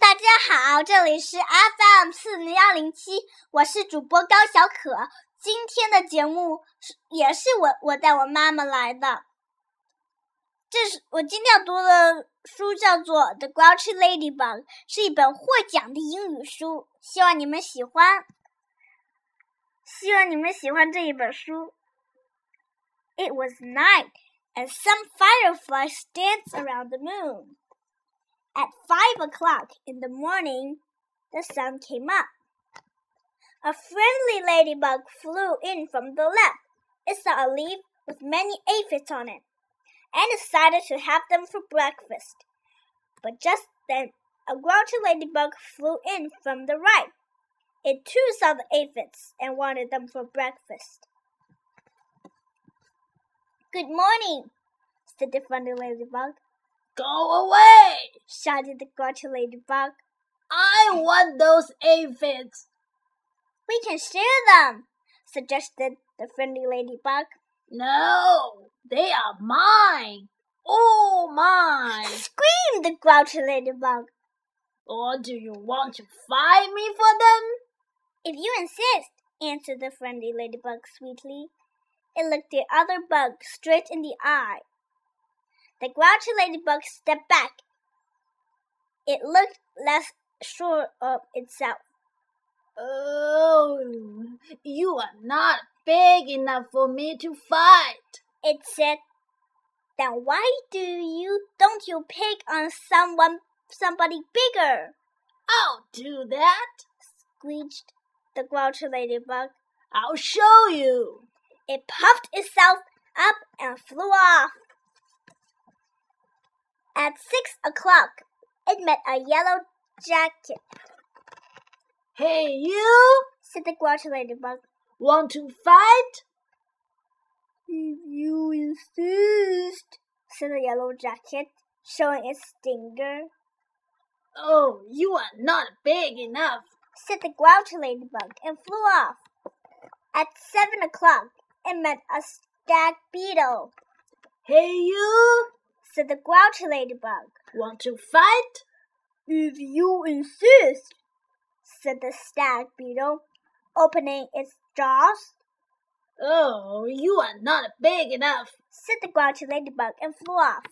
大家好，这里是 FM 四零幺零七，我是主播高小可。今天的节目是也是我我带我妈妈来的。这是我今天要读的书，叫做《The Grouchy Ladybug》，是一本获奖的英语书，希望你们喜欢。希望你们喜欢这一本书。It was night, and some fireflies danced around the moon. At five o'clock in the morning, the sun came up. A friendly ladybug flew in from the left. It saw a leaf with many aphids on it and decided to have them for breakfast. But just then, a grouchy ladybug flew in from the right. It too saw the aphids and wanted them for breakfast. Good morning, said the friendly ladybug. Go away! shouted the grouchy ladybug. I want those aphids. We can share them, suggested the friendly ladybug. No, they are mine. All mine. Screamed the grouchy ladybug. Or do you want to fight me for them? If you insist, answered the friendly ladybug sweetly. It looked the other bug straight in the eye. The grouchy ladybug stepped back. It looked less sure of itself. Oh, you are not big enough for me to fight. It said. Then why do you don't you pick on someone somebody bigger? I'll do that, squeaked the grouchy ladybug. I'll show you. It puffed itself up and flew off. At six o'clock, it met a yellow jacket. Hey, you, said the grouchy ladybug. Want to fight? If you insist, said the yellow jacket, showing its stinger. Oh, you are not big enough, said the grouchy ladybug, and flew off. At seven o'clock, it met a stag beetle. Hey, you, said the grouchy ladybug. Want to fight? If you insist, said the stag beetle, opening its jaws. Oh, you are not big enough, said the grouchy ladybug and flew off.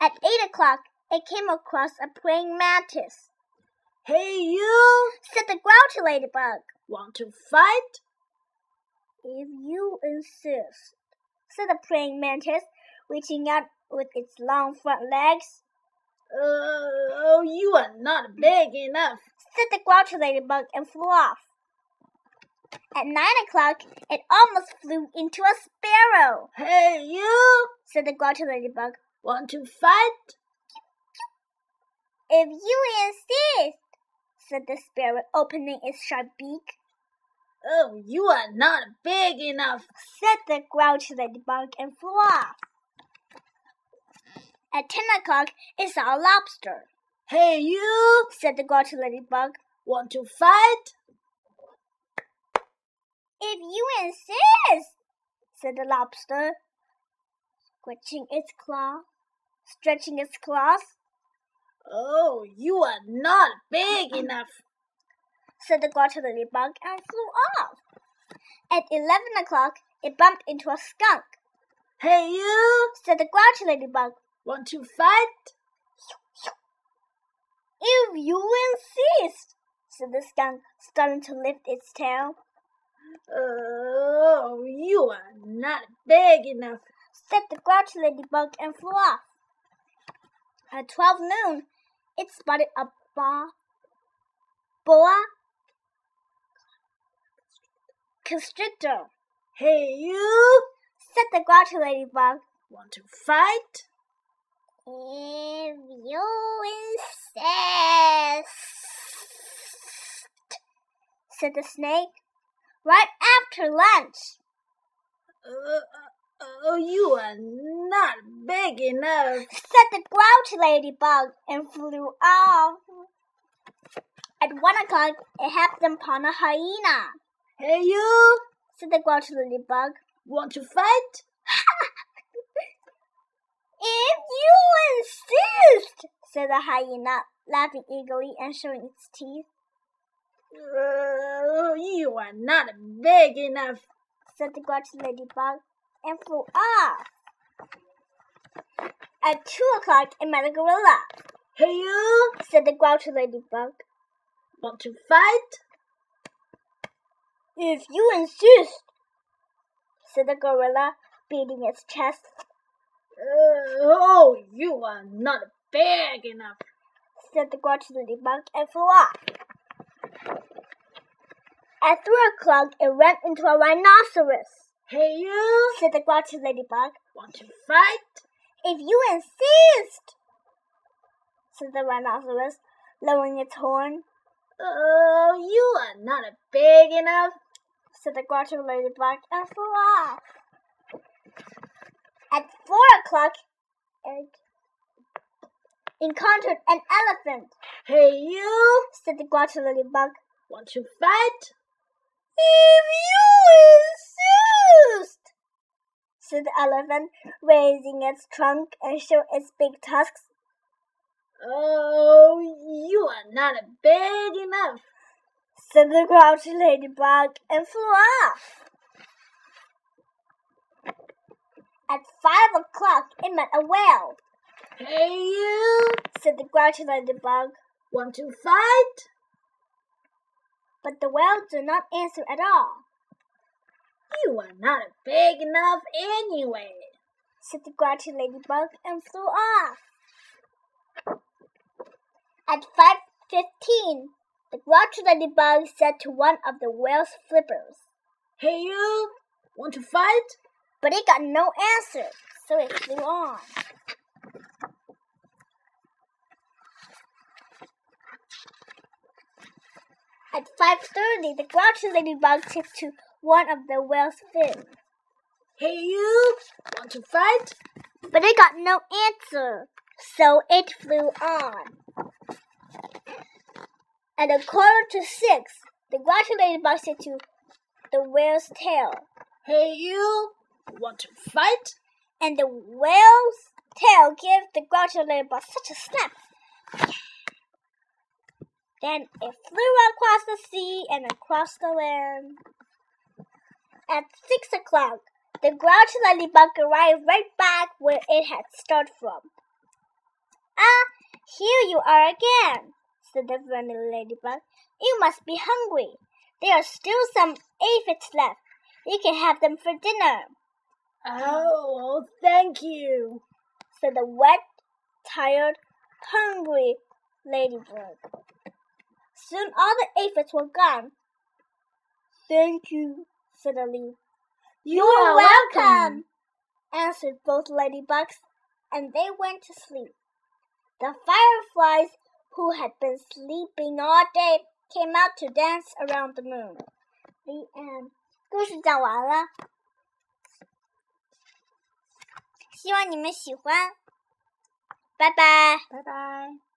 At eight o'clock, it came across a praying mantis. Hey, you, said the grouchy ladybug. Want to fight? If you insist, said the praying mantis, reaching out with its long front legs. Oh, you are not big enough, said the grouchy ladybug and flew off. At nine o'clock, it almost flew into a sparrow. Hey, you, said the grouchy ladybug. Want to fight? If you insist, said the sparrow, opening its sharp beak. Oh, you are not big enough, said the grouchy ladybug and flew off. At ten o'clock, it saw a lobster. Hey, you, said the grouchy ladybug. Want to fight? If you insist, said the lobster, scratching its claw, stretching its claws. Oh, you are not big enough, said the grouchy ladybug and flew off. At eleven o'clock, it bumped into a skunk. Hey, you, said the grouchy ladybug. Want to fight? If you insist, said the skunk, starting to lift its tail. Oh, you are not big enough, said the grouchy ladybug and flew off. At twelve noon, it spotted a boa, boa constrictor. Hey, you, said the grouchy ladybug. Want to fight? If you insist, said the snake. Right after lunch. Uh, uh, oh, you are not big enough, said the grouchy ladybug and flew off. At one o'clock, it happened upon a hyena. Hey, you, said the grouchy ladybug. Want to fight? If you insist, said the hyena, laughing eagerly and showing its teeth. Oh, you are not big enough, said the grouchy ladybug, and flew off. At two o'clock, it met a gorilla. Hey, you, said the grouchy ladybug. Want to fight? If you insist, said the gorilla, beating its chest. Uh, oh, you are not big enough, said the grouchy ladybug and flew off. At three o'clock, it ran into a rhinoceros. Hey, you, said the grouchy ladybug. Want to fight? If you insist, said the rhinoceros, lowering its horn. Oh, you are not big enough, said the grouchy ladybug and flew off. At four o'clock, it encountered an elephant. Hey, you, said the grouchy ladybug. Want to fight? If you insist, said the elephant, raising its trunk and showing its big tusks. Oh, you are not a big enough, said the grouchy ladybug and flew off. At five o'clock, it met a whale. Hey, you, said the grouchy ladybug. Want to fight? But the whale did not answer at all. You are not big enough anyway, said the grouchy ladybug and flew off. At five fifteen, the grouchy ladybug said to one of the whale's flippers, Hey you, want to fight? But it got no answer, so it flew on. At five thirty, the grouchy ladybug said to one of the whale's fins, Hey you, want to fight? But it got no answer, so it flew on. At a quarter to six, the grouchy ladybug said to the whale's tail, Hey you, want to fight? And the whale's tail gave the grouchy ladybug such a snap. Then it flew across the sea and across the land. At six o'clock, the grouchy ladybug arrived right back where it had started from. Ah, here you are again, said the friendly ladybug. You must be hungry. There are still some aphids left. You can have them for dinner. Oh, thank you, said the wet, tired, hungry ladybird. Soon all the aphids were gone. Thank you, said the leaf. You are welcome, answered both ladybugs, and they went to sleep. The fireflies, who had been sleeping all day, came out to dance around the moon. The end. 故事讲完了， 希望你们喜欢。拜拜，拜拜。